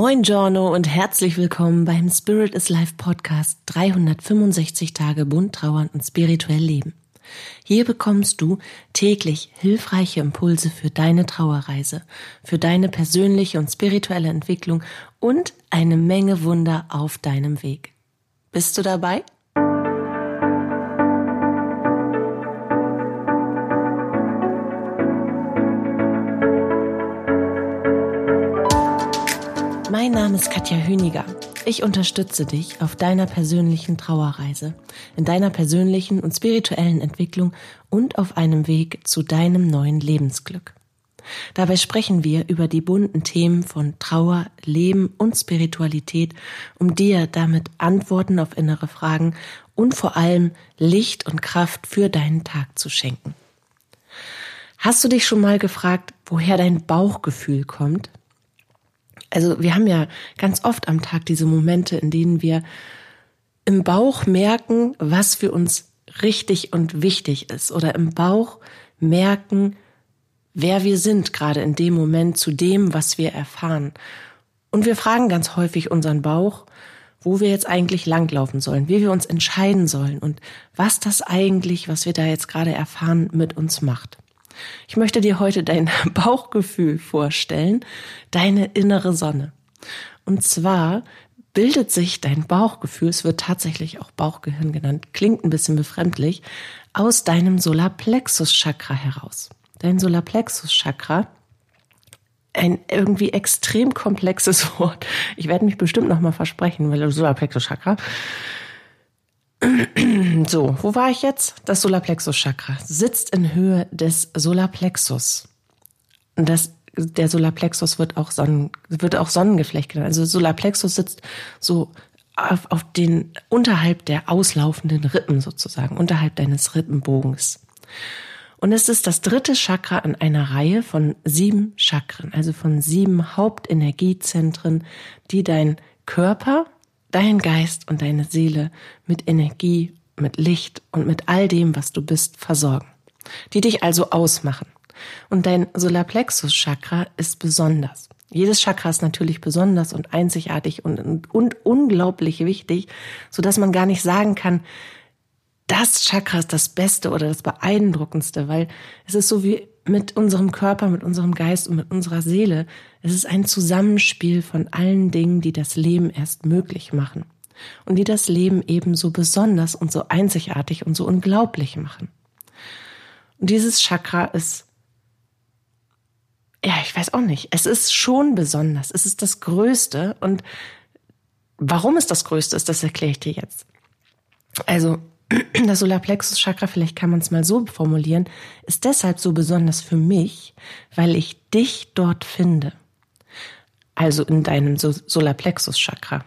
Moin Giorno und herzlich willkommen beim Spirit is Life Podcast 365 Tage bunt trauern und spirituell leben. Hier bekommst du täglich hilfreiche Impulse für deine Trauerreise, für deine persönliche und spirituelle Entwicklung und eine Menge Wunder auf deinem Weg. Bist du dabei? Mein Name ist Katja Hüniger. Ich unterstütze dich auf deiner persönlichen Trauerreise, in deiner persönlichen und spirituellen Entwicklung und auf einem Weg zu deinem neuen Lebensglück. Dabei sprechen wir über die bunten Themen von Trauer, Leben und Spiritualität, um dir damit Antworten auf innere Fragen und vor allem Licht und Kraft für deinen Tag zu schenken. Hast du dich schon mal gefragt, woher dein Bauchgefühl kommt? Also wir haben ja ganz oft am Tag diese Momente, in denen wir im Bauch merken, was für uns richtig und wichtig ist oder im Bauch merken, wer wir sind, gerade in dem Moment zu dem, was wir erfahren. Und wir fragen ganz häufig unseren Bauch, wo wir jetzt eigentlich langlaufen sollen, wie wir uns entscheiden sollen und was das eigentlich, was wir da jetzt gerade erfahren, mit uns macht. Ich möchte dir heute dein Bauchgefühl vorstellen, deine innere Sonne. Und zwar bildet sich dein Bauchgefühl, es wird tatsächlich auch Bauchgehirn genannt, klingt ein bisschen befremdlich, aus deinem Solarplexus-Chakra heraus. Dein Solarplexus-Chakra, ein irgendwie extrem komplexes Wort. Ich werde mich bestimmt nochmal versprechen, weil Solarplexus-Chakra so, wo war ich jetzt? Das Solarplexus-Chakra sitzt in Höhe des Solarplexus. Das, der Solarplexus wird auch, Sonnen, wird auch Sonnengeflecht genannt. Also Solarplexus sitzt so auf, auf den, unterhalb der auslaufenden Rippen sozusagen, unterhalb deines Rippenbogens. Und es ist das dritte Chakra in einer Reihe von sieben Chakren, also von sieben Hauptenergiezentren, die dein Körper dein Geist und deine Seele mit Energie, mit Licht und mit all dem, was du bist, versorgen, die dich also ausmachen. Und dein Solarplexus-Chakra ist besonders. Jedes Chakra ist natürlich besonders und einzigartig und, und, und unglaublich wichtig, so dass man gar nicht sagen kann, das Chakra ist das Beste oder das Beeindruckendste, weil es ist so wie mit unserem Körper, mit unserem Geist und mit unserer Seele. Es ist ein Zusammenspiel von allen Dingen, die das Leben erst möglich machen und die das Leben eben so besonders und so einzigartig und so unglaublich machen. Und dieses Chakra ist, ja, ich weiß auch nicht, es ist schon besonders, es ist das Größte und warum es das Größte ist, das erkläre ich dir jetzt. Also das Solarplexus-Chakra, vielleicht kann man es mal so formulieren, ist deshalb so besonders für mich, weil ich dich dort finde. Also in deinem Solarplexus-Chakra.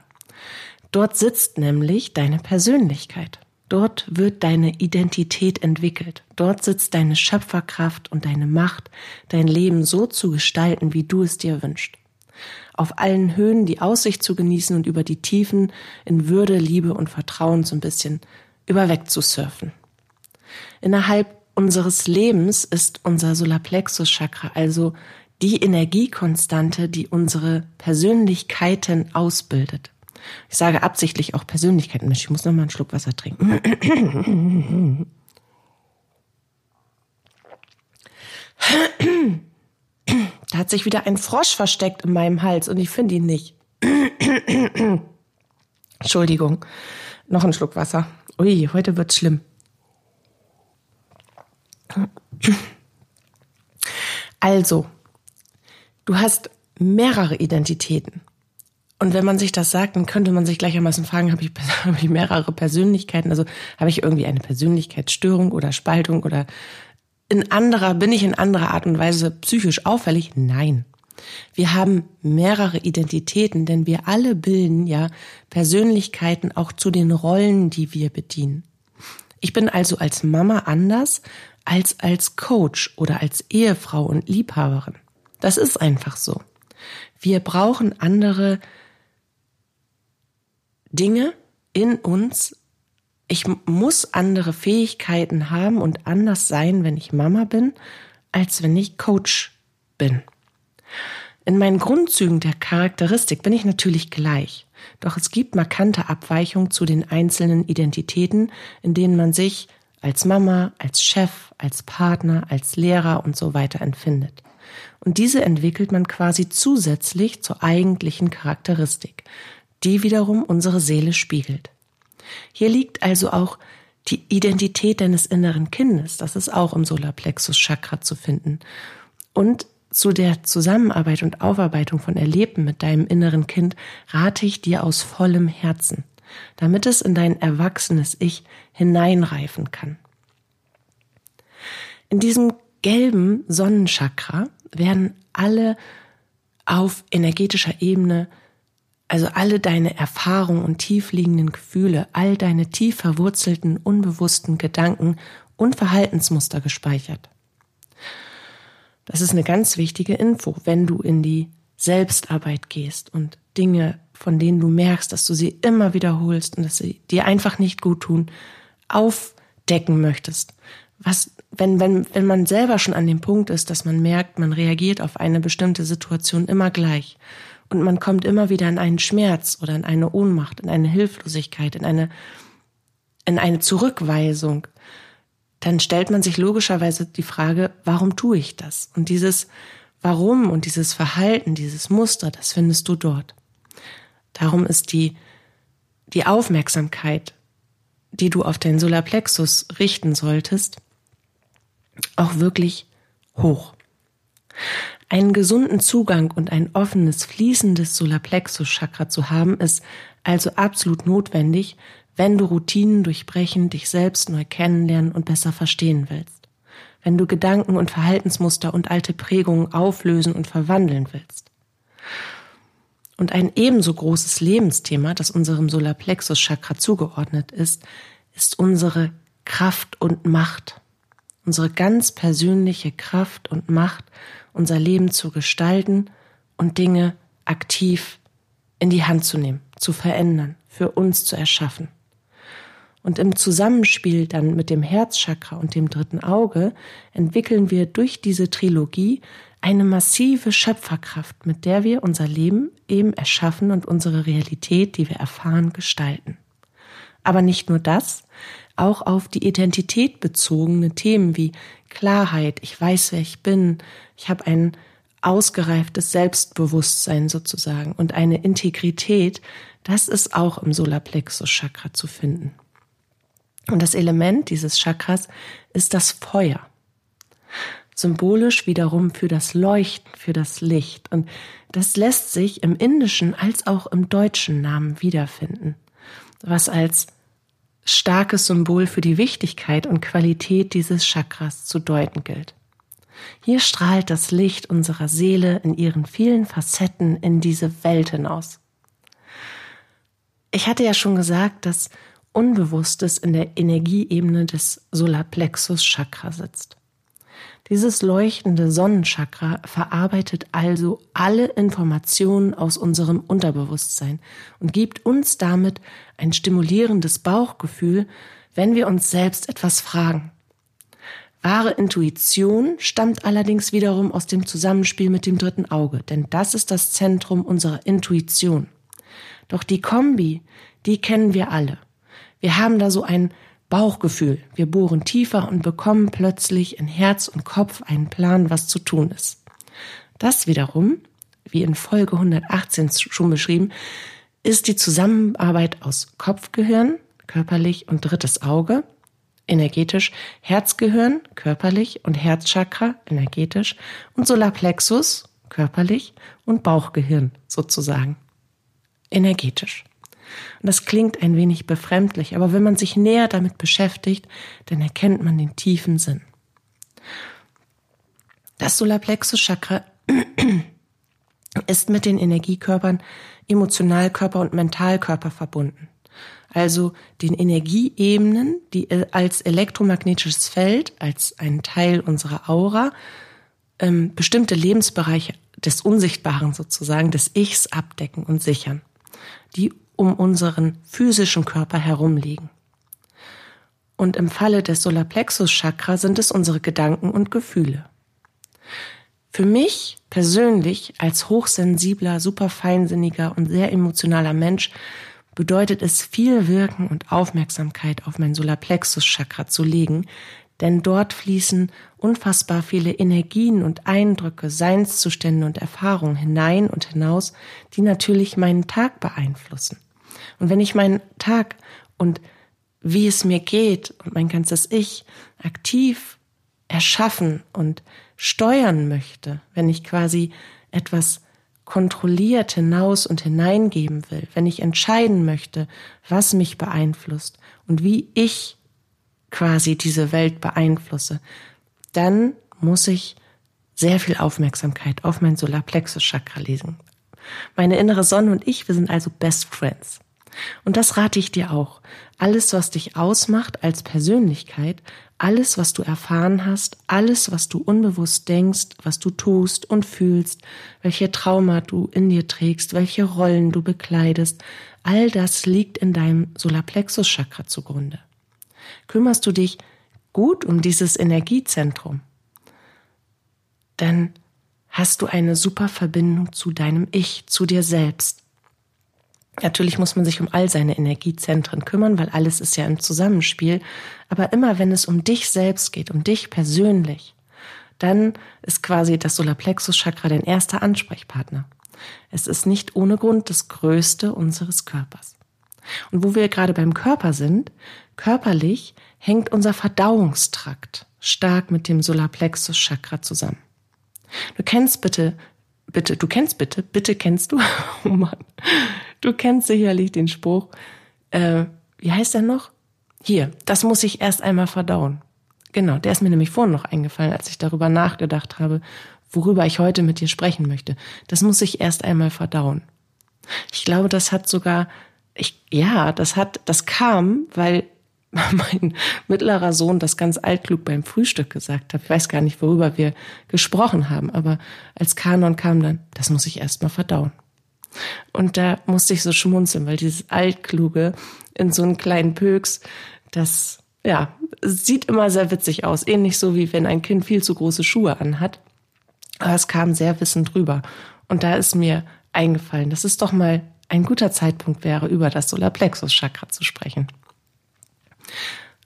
Dort sitzt nämlich deine Persönlichkeit. Dort wird deine Identität entwickelt. Dort sitzt deine Schöpferkraft und deine Macht, dein Leben so zu gestalten, wie du es dir wünschst. Auf allen Höhen die Aussicht zu genießen und über die Tiefen in Würde, Liebe und Vertrauen so ein bisschen über wegzusurfen. Innerhalb unseres Lebens ist unser Solarplexus-Chakra also die Energiekonstante, die unsere Persönlichkeiten ausbildet. Ich sage absichtlich auch Persönlichkeiten. Ich muss noch mal einen Schluck Wasser trinken. Da hat sich wieder ein Frosch versteckt in meinem Hals und ich finde ihn nicht. Entschuldigung. Noch ein Schluck Wasser. Ui, heute wird's schlimm. Also, du hast mehrere Identitäten. Und wenn man sich das sagt, dann könnte man sich gleichermaßen fragen, habe ich, habe ich mehrere Persönlichkeiten? Also habe ich irgendwie eine Persönlichkeitsstörung oder Spaltung oder in anderer, bin ich in anderer Art und Weise psychisch auffällig? Nein. Wir haben mehrere Identitäten, denn wir alle bilden ja Persönlichkeiten auch zu den Rollen, die wir bedienen. Ich bin also als Mama anders als als Coach oder als Ehefrau und Liebhaberin. Das ist einfach so. Wir brauchen andere Dinge in uns. Ich muss andere Fähigkeiten haben und anders sein, wenn ich Mama bin, als wenn ich Coach bin. In meinen Grundzügen der Charakteristik bin ich natürlich gleich, doch es gibt markante Abweichungen zu den einzelnen Identitäten, in denen man sich als Mama, als Chef, als Partner, als Lehrer und so weiter empfindet. Und diese entwickelt man quasi zusätzlich zur eigentlichen Charakteristik, die wiederum unsere Seele spiegelt. Hier liegt also auch die Identität deines inneren Kindes, das ist auch im Solarplexus Chakra zu finden. Und zu der Zusammenarbeit und Aufarbeitung von Erlebten mit deinem inneren Kind rate ich dir aus vollem Herzen, damit es in dein erwachsenes Ich hineinreifen kann. In diesem gelben Sonnenchakra werden alle auf energetischer Ebene, also alle deine Erfahrungen und tiefliegenden Gefühle, all deine tief verwurzelten, unbewussten Gedanken und Verhaltensmuster gespeichert. Das ist eine ganz wichtige Info, wenn du in die Selbstarbeit gehst und Dinge, von denen du merkst, dass du sie immer wiederholst und dass sie dir einfach nicht gut tun, aufdecken möchtest. Was, wenn, wenn, wenn man selber schon an dem Punkt ist, dass man merkt, man reagiert auf eine bestimmte Situation immer gleich und man kommt immer wieder in einen Schmerz oder in eine Ohnmacht, in eine Hilflosigkeit, in eine, in eine Zurückweisung, dann stellt man sich logischerweise die Frage, warum tue ich das? Und dieses Warum und dieses Verhalten, dieses Muster, das findest du dort. Darum ist die, die Aufmerksamkeit, die du auf den Solarplexus richten solltest, auch wirklich hoch. Einen gesunden Zugang und ein offenes, fließendes Solarplexus-Chakra zu haben, ist also absolut notwendig, wenn du Routinen durchbrechen, dich selbst neu kennenlernen und besser verstehen willst, wenn du Gedanken und Verhaltensmuster und alte Prägungen auflösen und verwandeln willst. Und ein ebenso großes Lebensthema, das unserem Solarplexus-Chakra zugeordnet ist, ist unsere Kraft und Macht. Unsere ganz persönliche Kraft und Macht, unser Leben zu gestalten und Dinge aktiv in die Hand zu nehmen, zu verändern, für uns zu erschaffen. Und im Zusammenspiel dann mit dem Herzchakra und dem dritten Auge entwickeln wir durch diese Trilogie eine massive Schöpferkraft, mit der wir unser Leben eben erschaffen und unsere Realität, die wir erfahren, gestalten. Aber nicht nur das, auch auf die Identität bezogene Themen wie Klarheit, ich weiß, wer ich bin, ich habe ein ausgereiftes Selbstbewusstsein sozusagen und eine Integrität, das ist auch im Solarplexus Chakra zu finden. Und das Element dieses Chakras ist das Feuer. Symbolisch wiederum für das Leuchten, für das Licht. Und das lässt sich im indischen als auch im deutschen Namen wiederfinden, was als starkes Symbol für die Wichtigkeit und Qualität dieses Chakras zu deuten gilt. Hier strahlt das Licht unserer Seele in ihren vielen Facetten in diese Welt hinaus. Ich hatte ja schon gesagt, dass Unbewusstes in der Energieebene des Solarplexus Chakra sitzt. Dieses leuchtende Sonnenchakra verarbeitet also alle Informationen aus unserem Unterbewusstsein und gibt uns damit ein stimulierendes Bauchgefühl, wenn wir uns selbst etwas fragen. Wahre Intuition stammt allerdings wiederum aus dem Zusammenspiel mit dem dritten Auge, denn das ist das Zentrum unserer Intuition. Doch die Kombi, die kennen wir alle. Wir haben da so ein Bauchgefühl. Wir bohren tiefer und bekommen plötzlich in Herz und Kopf einen Plan, was zu tun ist. Das wiederum, wie in Folge 118 schon beschrieben, ist die Zusammenarbeit aus Kopfgehirn, körperlich und drittes Auge, energetisch, Herzgehirn, körperlich und Herzchakra, energetisch und Solarplexus, körperlich und Bauchgehirn sozusagen, energetisch. Und das klingt ein wenig befremdlich, aber wenn man sich näher damit beschäftigt, dann erkennt man den tiefen Sinn. Das Solarplexus Chakra ist mit den Energiekörpern Emotionalkörper und Mentalkörper verbunden. Also den Energieebenen, die als elektromagnetisches Feld, als ein Teil unserer Aura, ähm, bestimmte Lebensbereiche des Unsichtbaren sozusagen, des Ichs abdecken und sichern, die um unseren physischen Körper herum liegen. Und im Falle des Solarplexus Chakra sind es unsere Gedanken und Gefühle. Für mich persönlich als hochsensibler, superfeinsinniger und sehr emotionaler Mensch bedeutet es viel Wirken und Aufmerksamkeit auf mein Solarplexus-Chakra zu legen, denn dort fließen unfassbar viele Energien und Eindrücke, Seinszustände und Erfahrungen hinein und hinaus, die natürlich meinen Tag beeinflussen. Und wenn ich meinen Tag und wie es mir geht und mein ganzes Ich aktiv erschaffen und steuern möchte, wenn ich quasi etwas kontrolliert hinaus und hineingeben will, wenn ich entscheiden möchte, was mich beeinflusst und wie ich quasi diese Welt beeinflusse, dann muss ich sehr viel Aufmerksamkeit auf mein Solarplexus-Chakra lesen. Meine innere Sonne und ich, wir sind also Best Friends. Und das rate ich dir auch. Alles, was dich ausmacht als Persönlichkeit, alles, was du erfahren hast, alles, was du unbewusst denkst, was du tust und fühlst, welche Trauma du in dir trägst, welche Rollen du bekleidest, all das liegt in deinem Solarplexus-Chakra zugrunde. Kümmerst du dich gut um dieses Energiezentrum, dann hast du eine super Verbindung zu deinem Ich, zu dir selbst. Natürlich muss man sich um all seine Energiezentren kümmern, weil alles ist ja im Zusammenspiel. Aber immer wenn es um dich selbst geht, um dich persönlich, dann ist quasi das Solarplexus-Chakra dein erster Ansprechpartner. Es ist nicht ohne Grund das größte unseres Körpers. Und wo wir gerade beim Körper sind, körperlich hängt unser Verdauungstrakt stark mit dem Solarplexus-Chakra zusammen. Du kennst bitte, bitte, du kennst bitte, bitte kennst du, oh Mann, Du kennst sicherlich den Spruch, äh, wie heißt der noch? Hier, das muss ich erst einmal verdauen. Genau, der ist mir nämlich vorhin noch eingefallen, als ich darüber nachgedacht habe, worüber ich heute mit dir sprechen möchte. Das muss ich erst einmal verdauen. Ich glaube, das hat sogar, ich, ja, das hat, das kam, weil mein mittlerer Sohn das ganz altklug beim Frühstück gesagt hat. Ich weiß gar nicht, worüber wir gesprochen haben, aber als Kanon kam dann, das muss ich erst mal verdauen. Und da musste ich so schmunzeln, weil dieses Altkluge in so einen kleinen Pöks, das, ja, sieht immer sehr witzig aus. Ähnlich so wie wenn ein Kind viel zu große Schuhe anhat. Aber es kam sehr wissend drüber. Und da ist mir eingefallen, dass es doch mal ein guter Zeitpunkt wäre, über das Solarplexus-Chakra zu sprechen.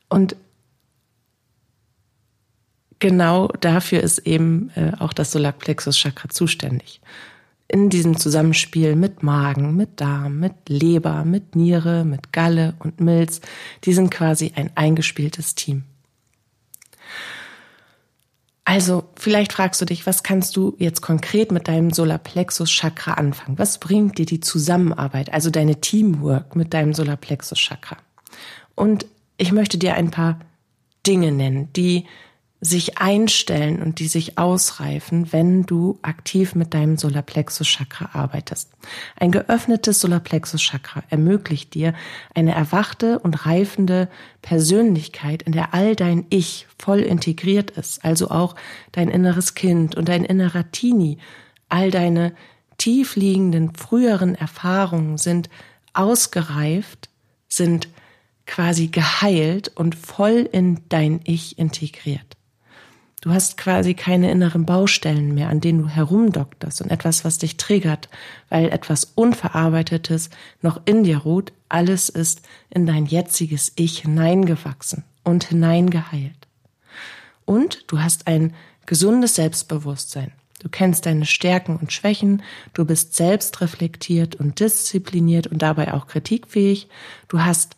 Und genau dafür ist eben äh, auch das Solarplexus-Chakra zuständig in diesem Zusammenspiel mit Magen, mit Darm, mit Leber, mit Niere, mit Galle und Milz, die sind quasi ein eingespieltes Team. Also, vielleicht fragst du dich, was kannst du jetzt konkret mit deinem Solarplexus Chakra anfangen? Was bringt dir die Zusammenarbeit, also deine Teamwork mit deinem Solarplexus Chakra? Und ich möchte dir ein paar Dinge nennen, die sich einstellen und die sich ausreifen, wenn du aktiv mit deinem Solarplexus-Chakra arbeitest. Ein geöffnetes Solarplexus-Chakra ermöglicht dir eine erwachte und reifende Persönlichkeit, in der all dein Ich voll integriert ist, also auch dein inneres Kind und dein innerer Teenie, all deine tiefliegenden früheren Erfahrungen sind ausgereift, sind quasi geheilt und voll in dein Ich integriert. Du hast quasi keine inneren Baustellen mehr, an denen du herumdokterst und etwas, was dich triggert, weil etwas Unverarbeitetes noch in dir ruht. Alles ist in dein jetziges Ich hineingewachsen und hineingeheilt. Und du hast ein gesundes Selbstbewusstsein. Du kennst deine Stärken und Schwächen, du bist selbstreflektiert und diszipliniert und dabei auch kritikfähig. Du hast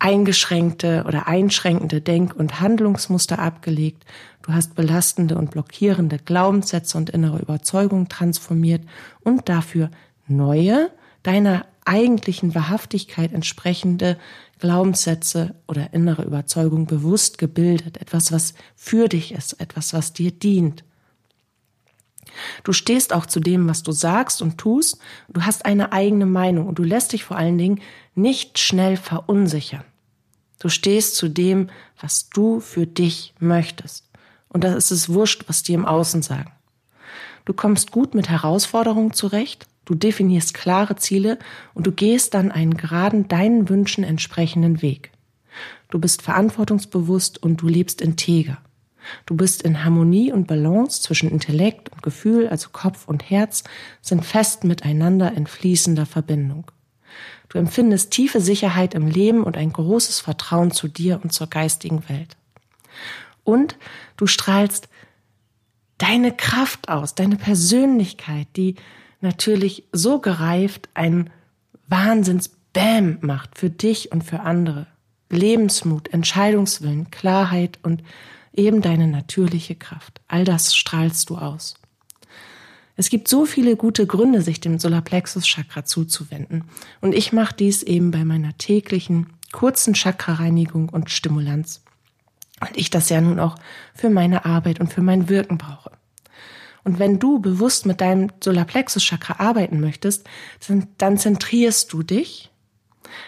eingeschränkte oder einschränkende Denk- und Handlungsmuster abgelegt. Du hast belastende und blockierende Glaubenssätze und innere Überzeugungen transformiert und dafür neue, deiner eigentlichen Wahrhaftigkeit entsprechende Glaubenssätze oder innere Überzeugung bewusst gebildet. Etwas, was für dich ist, etwas, was dir dient. Du stehst auch zu dem, was du sagst und tust. Du hast eine eigene Meinung und du lässt dich vor allen Dingen nicht schnell verunsichern. Du stehst zu dem, was du für dich möchtest. Und da ist es wurscht, was die im Außen sagen. Du kommst gut mit Herausforderungen zurecht, du definierst klare Ziele und du gehst dann einen geraden, deinen Wünschen entsprechenden Weg. Du bist verantwortungsbewusst und du lebst integer. Du bist in Harmonie und Balance zwischen Intellekt und Gefühl, also Kopf und Herz, sind fest miteinander in fließender Verbindung. Du empfindest tiefe Sicherheit im Leben und ein großes Vertrauen zu dir und zur geistigen Welt. Und du strahlst deine Kraft aus, deine Persönlichkeit, die natürlich so gereift ein Wahnsinns-Bam macht für dich und für andere. Lebensmut, Entscheidungswillen, Klarheit und eben deine natürliche Kraft. All das strahlst du aus. Es gibt so viele gute Gründe, sich dem Solarplexus-Chakra zuzuwenden. Und ich mache dies eben bei meiner täglichen, kurzen Chakra-Reinigung und Stimulanz. Und ich das ja nun auch für meine Arbeit und für mein Wirken brauche. Und wenn du bewusst mit deinem Solarplexus-Chakra arbeiten möchtest, dann zentrierst du dich,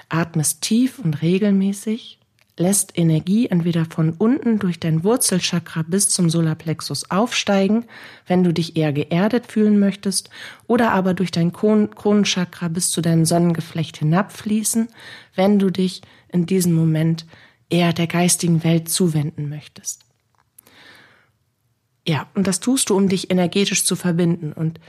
atmest tief und regelmäßig lässt Energie entweder von unten durch dein Wurzelchakra bis zum Solarplexus aufsteigen, wenn du dich eher geerdet fühlen möchtest, oder aber durch dein Kronenchakra bis zu deinem Sonnengeflecht hinabfließen, wenn du dich in diesem Moment eher der geistigen Welt zuwenden möchtest. Ja, und das tust du, um dich energetisch zu verbinden und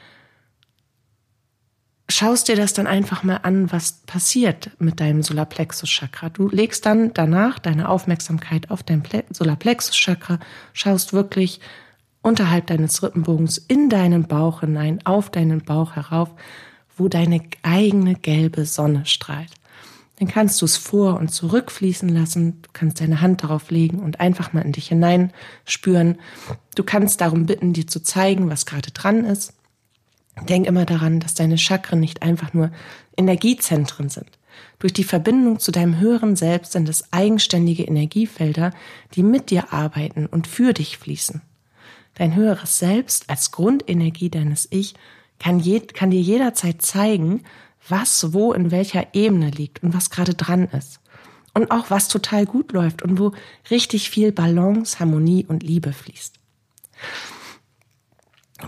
schaust dir das dann einfach mal an, was passiert mit deinem Solarplexus-Chakra. Du legst dann danach deine Aufmerksamkeit auf dein Solarplexus-Chakra, schaust wirklich unterhalb deines Rippenbogens in deinen Bauch hinein, auf deinen Bauch herauf, wo deine eigene gelbe Sonne strahlt. Dann kannst du es vor und zurück fließen lassen. Du kannst deine Hand darauf legen und einfach mal in dich hinein spüren. Du kannst darum bitten, dir zu zeigen, was gerade dran ist. Denk immer daran, dass deine Chakren nicht einfach nur Energiezentren sind. Durch die Verbindung zu deinem höheren Selbst sind es eigenständige Energiefelder, die mit dir arbeiten und für dich fließen. Dein höheres Selbst als Grundenergie deines Ich kann, je, kann dir jederzeit zeigen, was wo in welcher Ebene liegt und was gerade dran ist. Und auch was total gut läuft und wo richtig viel Balance, Harmonie und Liebe fließt.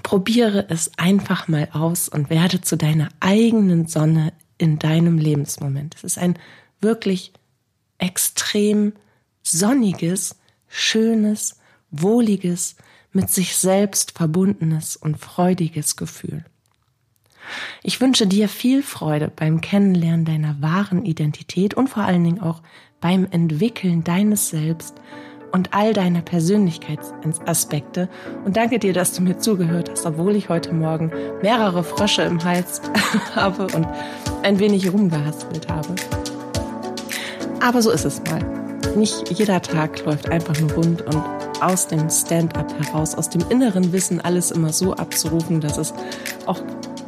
Probiere es einfach mal aus und werde zu deiner eigenen Sonne in deinem Lebensmoment. Es ist ein wirklich extrem sonniges, schönes, wohliges, mit sich selbst verbundenes und freudiges Gefühl. Ich wünsche dir viel Freude beim Kennenlernen deiner wahren Identität und vor allen Dingen auch beim Entwickeln deines Selbst und all deine Persönlichkeitsaspekte und danke dir, dass du mir zugehört hast, obwohl ich heute Morgen mehrere Frösche im Hals habe und ein wenig rumgehaspelt habe. Aber so ist es mal. Nicht jeder Tag läuft einfach nur rund und aus dem Stand-up heraus, aus dem inneren Wissen alles immer so abzurufen, dass es auch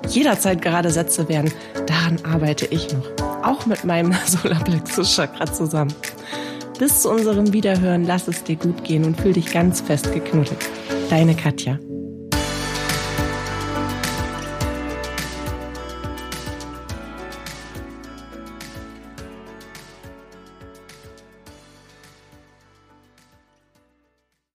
jederzeit gerade Sätze werden. Daran arbeite ich noch. Auch mit meinem Solarplexus Chakra zusammen. Bis zu unserem Wiederhören, lass es dir gut gehen und fühl dich ganz fest geknuddelt. Deine Katja.